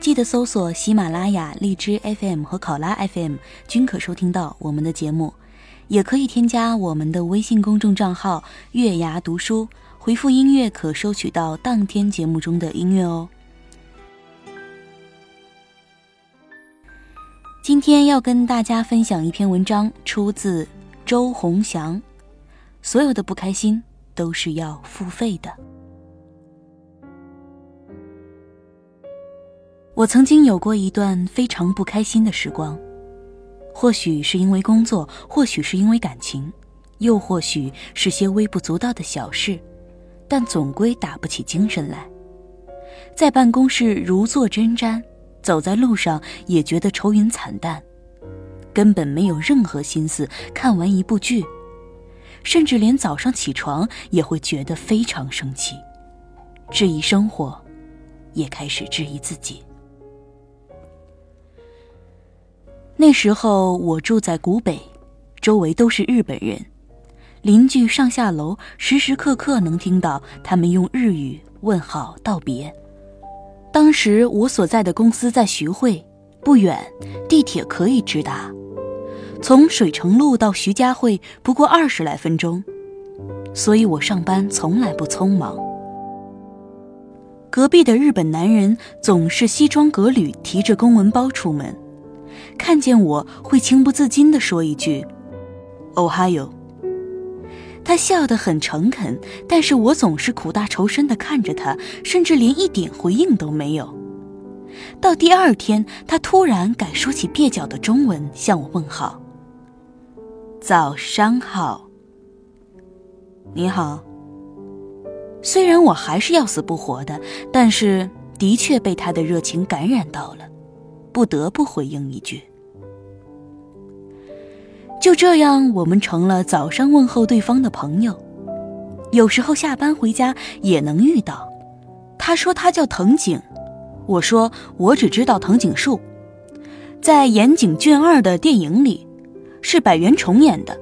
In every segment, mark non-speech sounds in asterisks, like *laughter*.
记得搜索喜马拉雅、荔枝 FM 和考拉 FM，均可收听到我们的节目。也可以添加我们的微信公众账号“月牙读书”，回复“音乐”可收取到当天节目中的音乐哦。今天要跟大家分享一篇文章，出自周鸿祥。所有的不开心都是要付费的。我曾经有过一段非常不开心的时光，或许是因为工作，或许是因为感情，又或许是些微不足道的小事，但总归打不起精神来。在办公室如坐针毡，走在路上也觉得愁云惨淡，根本没有任何心思看完一部剧，甚至连早上起床也会觉得非常生气，质疑生活，也开始质疑自己。那时候我住在古北，周围都是日本人，邻居上下楼时时刻刻能听到他们用日语问好道别。当时我所在的公司在徐汇，不远，地铁可以直达，从水城路到徐家汇不过二十来分钟，所以我上班从来不匆忙。隔壁的日本男人总是西装革履，提着公文包出门。看见我会情不自禁地说一句“哦哈哟”，他笑得很诚恳，但是我总是苦大仇深地看着他，甚至连一点回应都没有。到第二天，他突然改说起蹩脚的中文向我问好：“早上好，你好。”虽然我还是要死不活的，但是的确被他的热情感染到了，不得不回应一句。就这样，我们成了早上问候对方的朋友。有时候下班回家也能遇到。他说他叫藤井，我说我只知道藤井树，在《岩井俊二》的电影里，是百元重演的。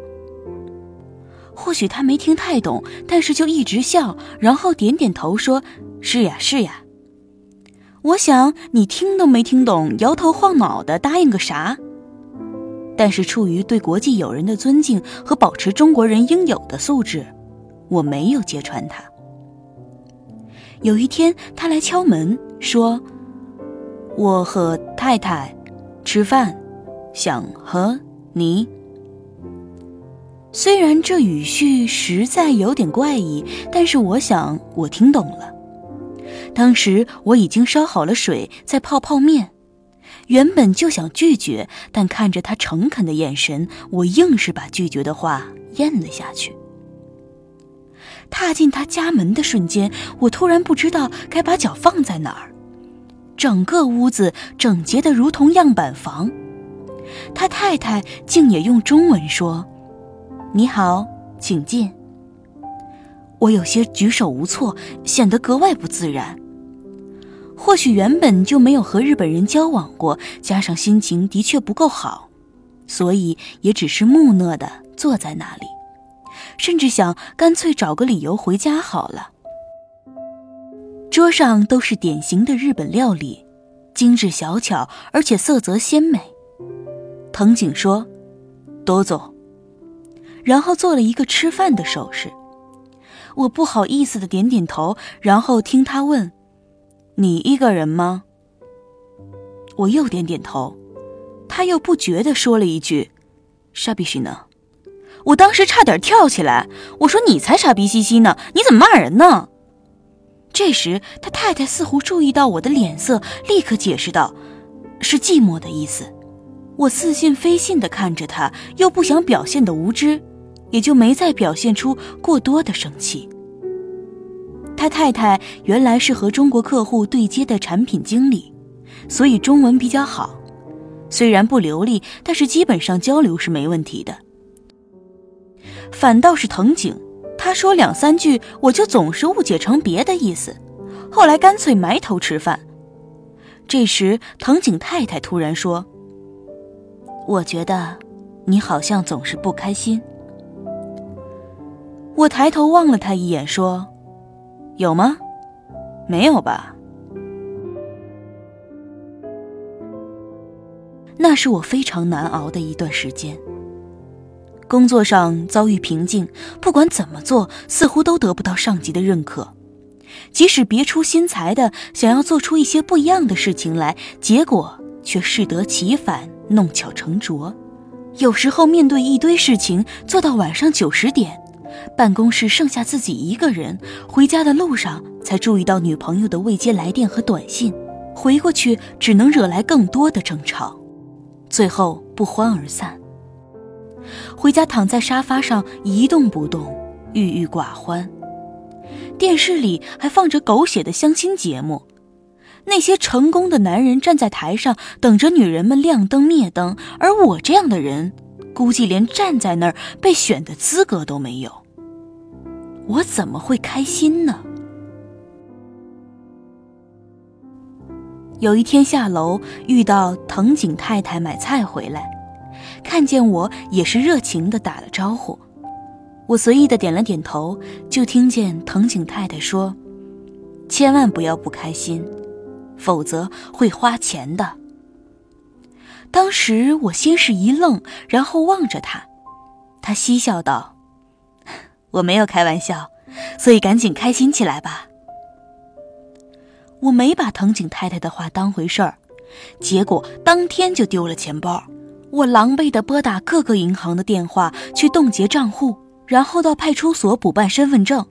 或许他没听太懂，但是就一直笑，然后点点头说：“是呀，是呀。”我想你听都没听懂，摇头晃脑的答应个啥？但是出于对国际友人的尊敬和保持中国人应有的素质，我没有揭穿他。有一天，他来敲门，说：“我和太太吃饭，想和你。”虽然这语序实在有点怪异，但是我想我听懂了。当时我已经烧好了水，在泡泡面。原本就想拒绝，但看着他诚恳的眼神，我硬是把拒绝的话咽了下去。踏进他家门的瞬间，我突然不知道该把脚放在哪儿。整个屋子整洁的如同样板房，他太太竟也用中文说：“你好，请进。”我有些举手无措，显得格外不自然。或许原本就没有和日本人交往过，加上心情的确不够好，所以也只是木讷的坐在那里，甚至想干脆找个理由回家好了。桌上都是典型的日本料理，精致小巧，而且色泽鲜美。藤井说：“多走。”然后做了一个吃饭的手势。我不好意思的点点头，然后听他问。你一个人吗？我又点点头，他又不觉地说了一句：“傻逼西呢。”我当时差点跳起来，我说：“你才傻逼兮兮呢！你怎么骂人呢？”这时他太太似乎注意到我的脸色，立刻解释道：“是寂寞的意思。”我似信非信地看着他，又不想表现的无知，也就没再表现出过多的生气。他太太原来是和中国客户对接的产品经理，所以中文比较好。虽然不流利，但是基本上交流是没问题的。反倒是藤井，他说两三句，我就总是误解成别的意思，后来干脆埋头吃饭。这时，藤井太太突然说：“我觉得，你好像总是不开心。”我抬头望了他一眼，说：“有吗？没有吧？”那是我非常难熬的一段时间。工作上遭遇瓶颈，不管怎么做，似乎都得不到上级的认可。即使别出心裁的想要做出一些不一样的事情来，结果却适得其反，弄巧成拙。有时候面对一堆事情，做到晚上九十点，办公室剩下自己一个人，回家的路上才注意到女朋友的未接来电和短信，回过去只能惹来更多的争吵。最后不欢而散。回家躺在沙发上一动不动，郁郁寡欢。电视里还放着狗血的相亲节目，那些成功的男人站在台上等着女人们亮灯灭灯，而我这样的人，估计连站在那儿被选的资格都没有。我怎么会开心呢？有一天下楼遇到藤井太太买菜回来，看见我也是热情的打了招呼。我随意的点了点头，就听见藤井太太说：“千万不要不开心，否则会花钱的。”当时我先是一愣，然后望着他，他嬉笑道：“ *laughs* 我没有开玩笑，所以赶紧开心起来吧。”我没把藤井太太的话当回事儿，结果当天就丢了钱包。我狼狈地拨打各个银行的电话去冻结账户，然后到派出所补办身份证。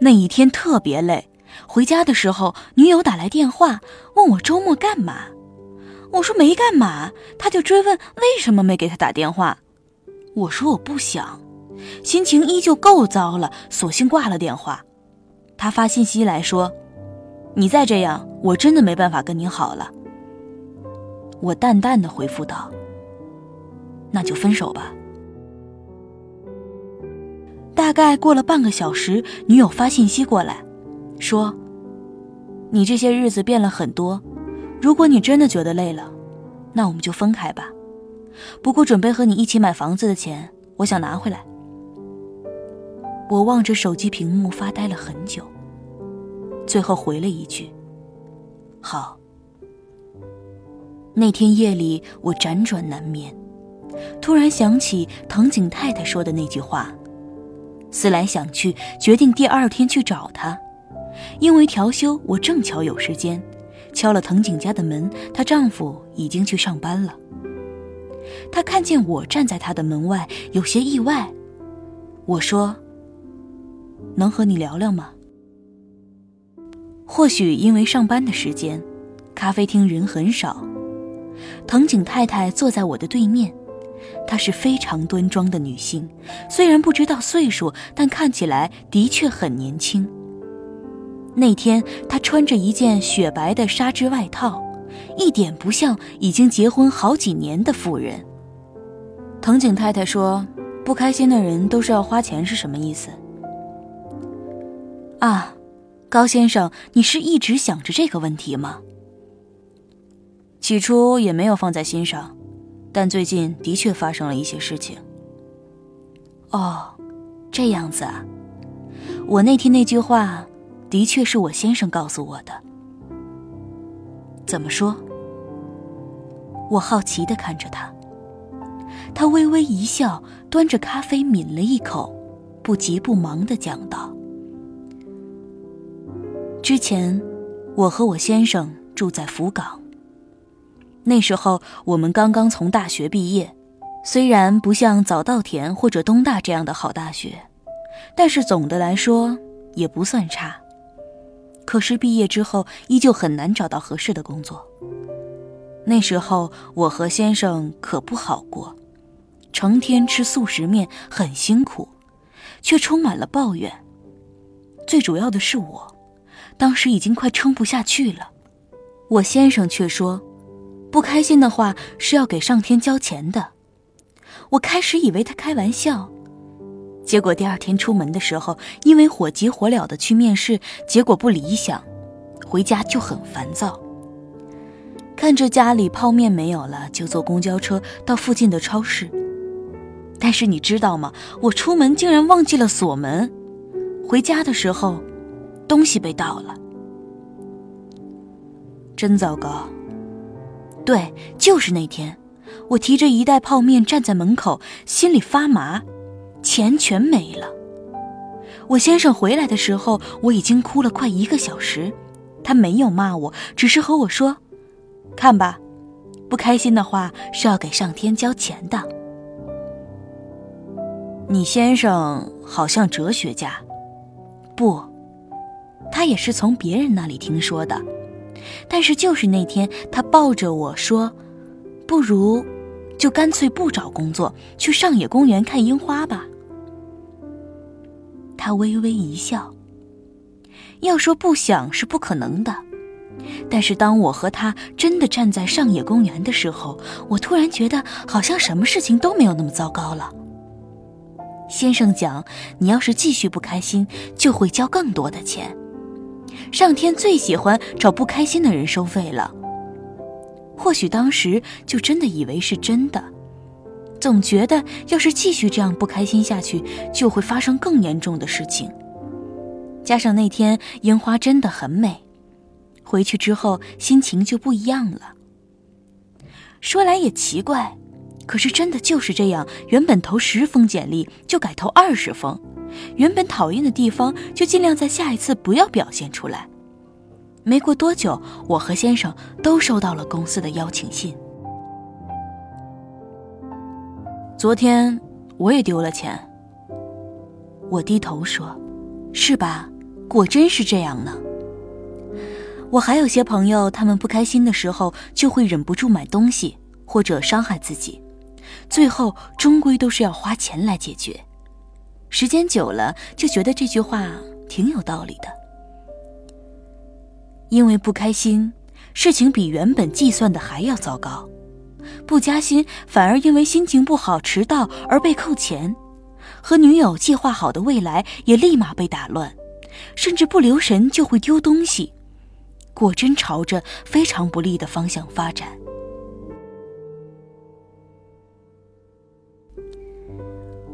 那一天特别累，回家的时候，女友打来电话问我周末干嘛，我说没干嘛，他就追问为什么没给他打电话。我说我不想，心情依旧够糟了，索性挂了电话。他发信息来说。你再这样，我真的没办法跟你好了。我淡淡的回复道：“那就分手吧。”大概过了半个小时，女友发信息过来，说：“你这些日子变了很多，如果你真的觉得累了，那我们就分开吧。不过准备和你一起买房子的钱，我想拿回来。”我望着手机屏幕发呆了很久。最后回了一句：“好。”那天夜里，我辗转难眠，突然想起藤井太太说的那句话，思来想去，决定第二天去找她。因为调休，我正巧有时间，敲了藤井家的门，她丈夫已经去上班了。他看见我站在他的门外，有些意外。我说：“能和你聊聊吗？”或许因为上班的时间，咖啡厅人很少。藤井太太坐在我的对面，她是非常端庄的女性，虽然不知道岁数，但看起来的确很年轻。那天她穿着一件雪白的纱织外套，一点不像已经结婚好几年的妇人。藤井太太说：“不开心的人都是要花钱，是什么意思？”啊。高先生，你是一直想着这个问题吗？起初也没有放在心上，但最近的确发生了一些事情。哦，这样子啊。我那天那句话，的确是我先生告诉我的。怎么说？我好奇的看着他，他微微一笑，端着咖啡抿了一口，不急不忙的讲道。之前，我和我先生住在福冈。那时候我们刚刚从大学毕业，虽然不像早稻田或者东大这样的好大学，但是总的来说也不算差。可是毕业之后依旧很难找到合适的工作。那时候我和先生可不好过，成天吃素食面很辛苦，却充满了抱怨。最主要的是我。当时已经快撑不下去了，我先生却说，不开心的话是要给上天交钱的。我开始以为他开玩笑，结果第二天出门的时候，因为火急火燎的去面试，结果不理想，回家就很烦躁。看着家里泡面没有了，就坐公交车到附近的超市。但是你知道吗？我出门竟然忘记了锁门，回家的时候，东西被盗了，真糟糕。对，就是那天，我提着一袋泡面站在门口，心里发麻，钱全没了。我先生回来的时候，我已经哭了快一个小时，他没有骂我，只是和我说：“看吧，不开心的话是要给上天交钱的。”你先生好像哲学家，不，他也是从别人那里听说的。但是就是那天，他抱着我说：“不如，就干脆不找工作，去上野公园看樱花吧。”他微微一笑。要说不想是不可能的，但是当我和他真的站在上野公园的时候，我突然觉得好像什么事情都没有那么糟糕了。先生讲，你要是继续不开心，就会交更多的钱。上天最喜欢找不开心的人收费了。或许当时就真的以为是真的，总觉得要是继续这样不开心下去，就会发生更严重的事情。加上那天樱花真的很美，回去之后心情就不一样了。说来也奇怪。可是真的就是这样，原本投十封简历就改投二十封，原本讨厌的地方就尽量在下一次不要表现出来。没过多久，我和先生都收到了公司的邀请信。昨天我也丢了钱。我低头说：“是吧？果真是这样呢。”我还有些朋友，他们不开心的时候就会忍不住买东西或者伤害自己。最后终归都是要花钱来解决，时间久了就觉得这句话挺有道理的。因为不开心，事情比原本计算的还要糟糕；不加薪，反而因为心情不好迟到而被扣钱；和女友计划好的未来也立马被打乱，甚至不留神就会丢东西，果真朝着非常不利的方向发展。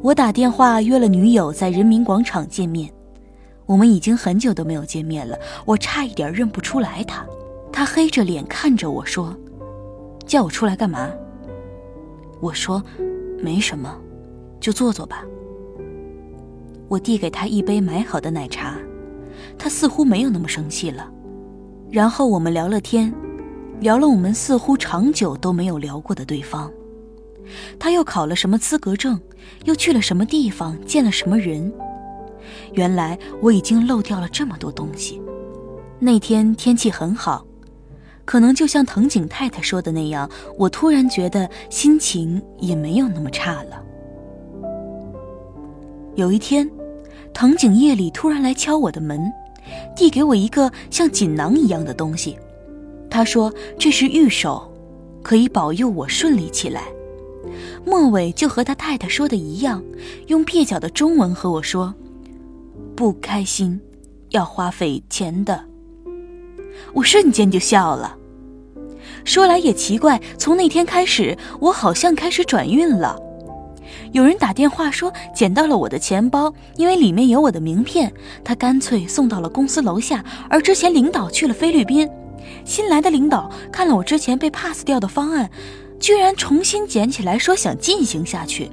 我打电话约了女友在人民广场见面，我们已经很久都没有见面了，我差一点认不出来他。他黑着脸看着我说：“叫我出来干嘛？”我说：“没什么，就坐坐吧。”我递给他一杯买好的奶茶，他似乎没有那么生气了。然后我们聊了天，聊了我们似乎长久都没有聊过的对方。他又考了什么资格证？又去了什么地方？见了什么人？原来我已经漏掉了这么多东西。那天天气很好，可能就像藤井太太说的那样，我突然觉得心情也没有那么差了。有一天，藤井夜里突然来敲我的门，递给我一个像锦囊一样的东西。他说这是玉手，可以保佑我顺利起来。末尾就和他太太说的一样，用蹩脚的中文和我说：“不开心，要花费钱的。”我瞬间就笑了。说来也奇怪，从那天开始，我好像开始转运了。有人打电话说捡到了我的钱包，因为里面有我的名片，他干脆送到了公司楼下。而之前领导去了菲律宾，新来的领导看了我之前被 pass 掉的方案。居然重新捡起来，说想进行下去。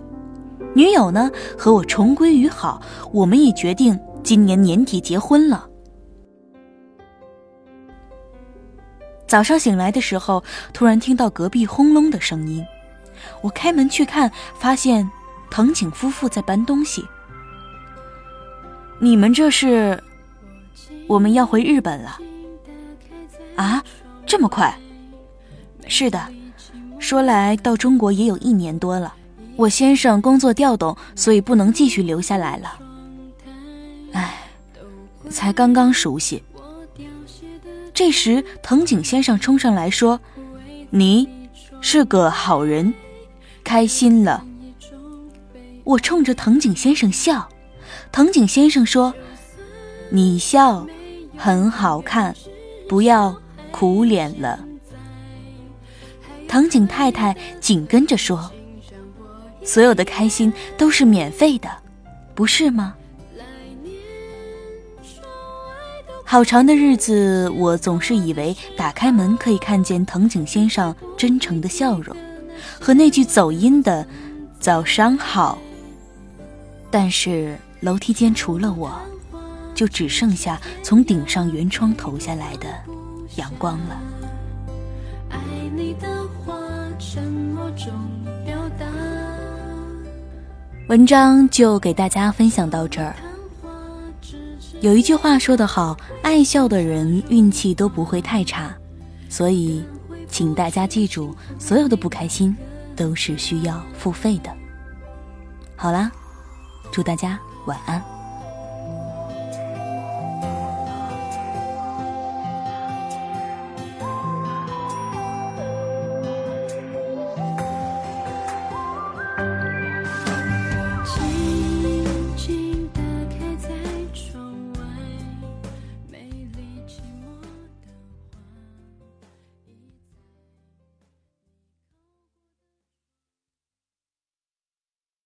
女友呢，和我重归于好，我们已决定今年年底结婚了。早上醒来的时候，突然听到隔壁轰隆的声音，我开门去看，发现藤井夫妇在搬东西。你们这是？我们要回日本了。啊，这么快？是的。说来到中国也有一年多了，我先生工作调动，所以不能继续留下来了。唉，才刚刚熟悉。这时，藤井先生冲上来说：“你是个好人，开心了。”我冲着藤井先生笑，藤井先生说：“你笑很好看，不要苦脸了。”藤井太太紧跟着说：“所有的开心都是免费的，不是吗？”好长的日子，我总是以为打开门可以看见藤井先生真诚的笑容，和那句走音的“早上好”。但是楼梯间除了我，就只剩下从顶上圆窗投下来的阳光了。爱你的话，沉默中表达文章就给大家分享到这儿。有一句话说得好，爱笑的人运气都不会太差，所以，请大家记住，所有的不开心都是需要付费的。好啦，祝大家晚安。